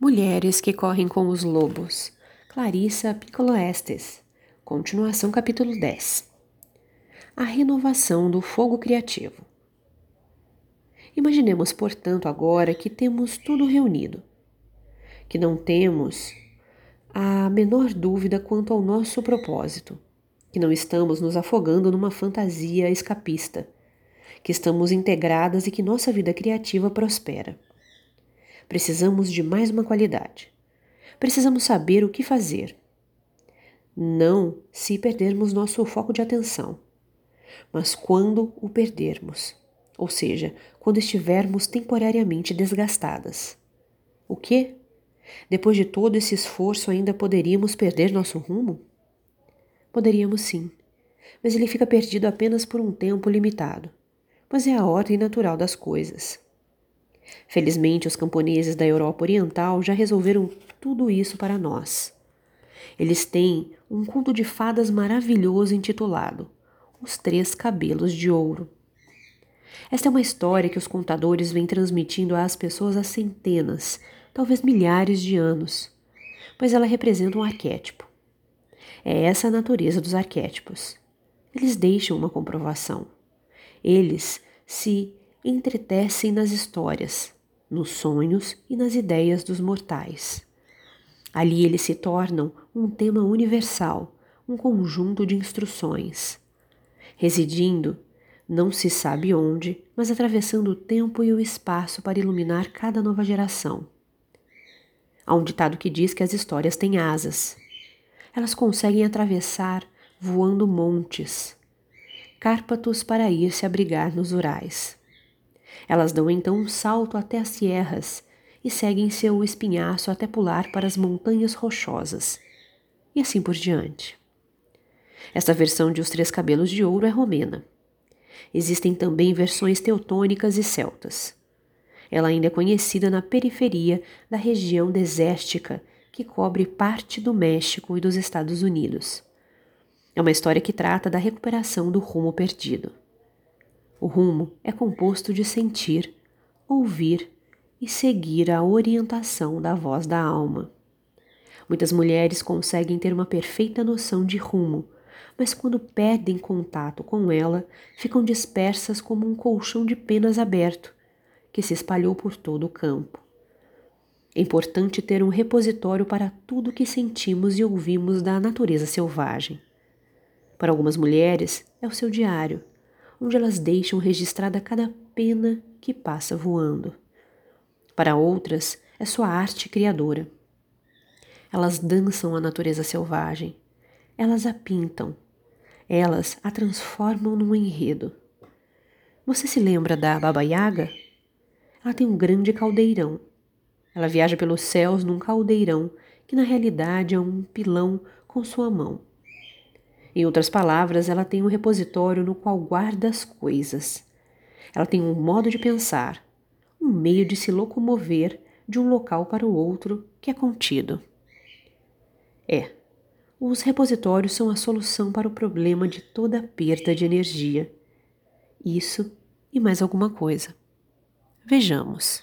Mulheres que correm com os lobos. Clarissa Piccolo Estes. Continuação capítulo 10. A renovação do fogo criativo. Imaginemos, portanto, agora que temos tudo reunido, que não temos a menor dúvida quanto ao nosso propósito, que não estamos nos afogando numa fantasia escapista, que estamos integradas e que nossa vida criativa prospera. Precisamos de mais uma qualidade. Precisamos saber o que fazer. Não se perdermos nosso foco de atenção, mas quando o perdermos, ou seja, quando estivermos temporariamente desgastadas. O que? Depois de todo esse esforço, ainda poderíamos perder nosso rumo? Poderíamos sim, mas ele fica perdido apenas por um tempo limitado, pois é a ordem natural das coisas. Felizmente, os camponeses da Europa Oriental já resolveram tudo isso para nós. Eles têm um conto de fadas maravilhoso intitulado Os Três Cabelos de Ouro. Esta é uma história que os contadores vêm transmitindo às pessoas há centenas, talvez milhares de anos, pois ela representa um arquétipo. É essa a natureza dos arquétipos. Eles deixam uma comprovação. Eles se entretecem nas histórias, nos sonhos e nas ideias dos mortais. Ali eles se tornam um tema universal, um conjunto de instruções. Residindo, não se sabe onde, mas atravessando o tempo e o espaço para iluminar cada nova geração. Há um ditado que diz que as histórias têm asas. Elas conseguem atravessar voando montes, cárpatos para ir se abrigar nos urais. Elas dão então um salto até as sierras e seguem seu espinhaço até pular para as montanhas rochosas, e assim por diante. Esta versão de Os Três Cabelos de Ouro é romena. Existem também versões teutônicas e celtas. Ela ainda é conhecida na periferia da região desértica que cobre parte do México e dos Estados Unidos. É uma história que trata da recuperação do rumo perdido. O rumo é composto de sentir, ouvir e seguir a orientação da voz da alma. Muitas mulheres conseguem ter uma perfeita noção de rumo, mas quando perdem contato com ela, ficam dispersas como um colchão de penas aberto que se espalhou por todo o campo. É importante ter um repositório para tudo que sentimos e ouvimos da natureza selvagem. Para algumas mulheres, é o seu diário onde elas deixam registrada cada pena que passa voando. Para outras, é sua arte criadora. Elas dançam a natureza selvagem, elas a pintam, elas a transformam num enredo. Você se lembra da Baba Yaga? Ela tem um grande caldeirão. Ela viaja pelos céus num caldeirão que na realidade é um pilão com sua mão. Em outras palavras, ela tem um repositório no qual guarda as coisas. Ela tem um modo de pensar, um meio de se locomover de um local para o outro que é contido. É, os repositórios são a solução para o problema de toda perda de energia. Isso e mais alguma coisa. Vejamos.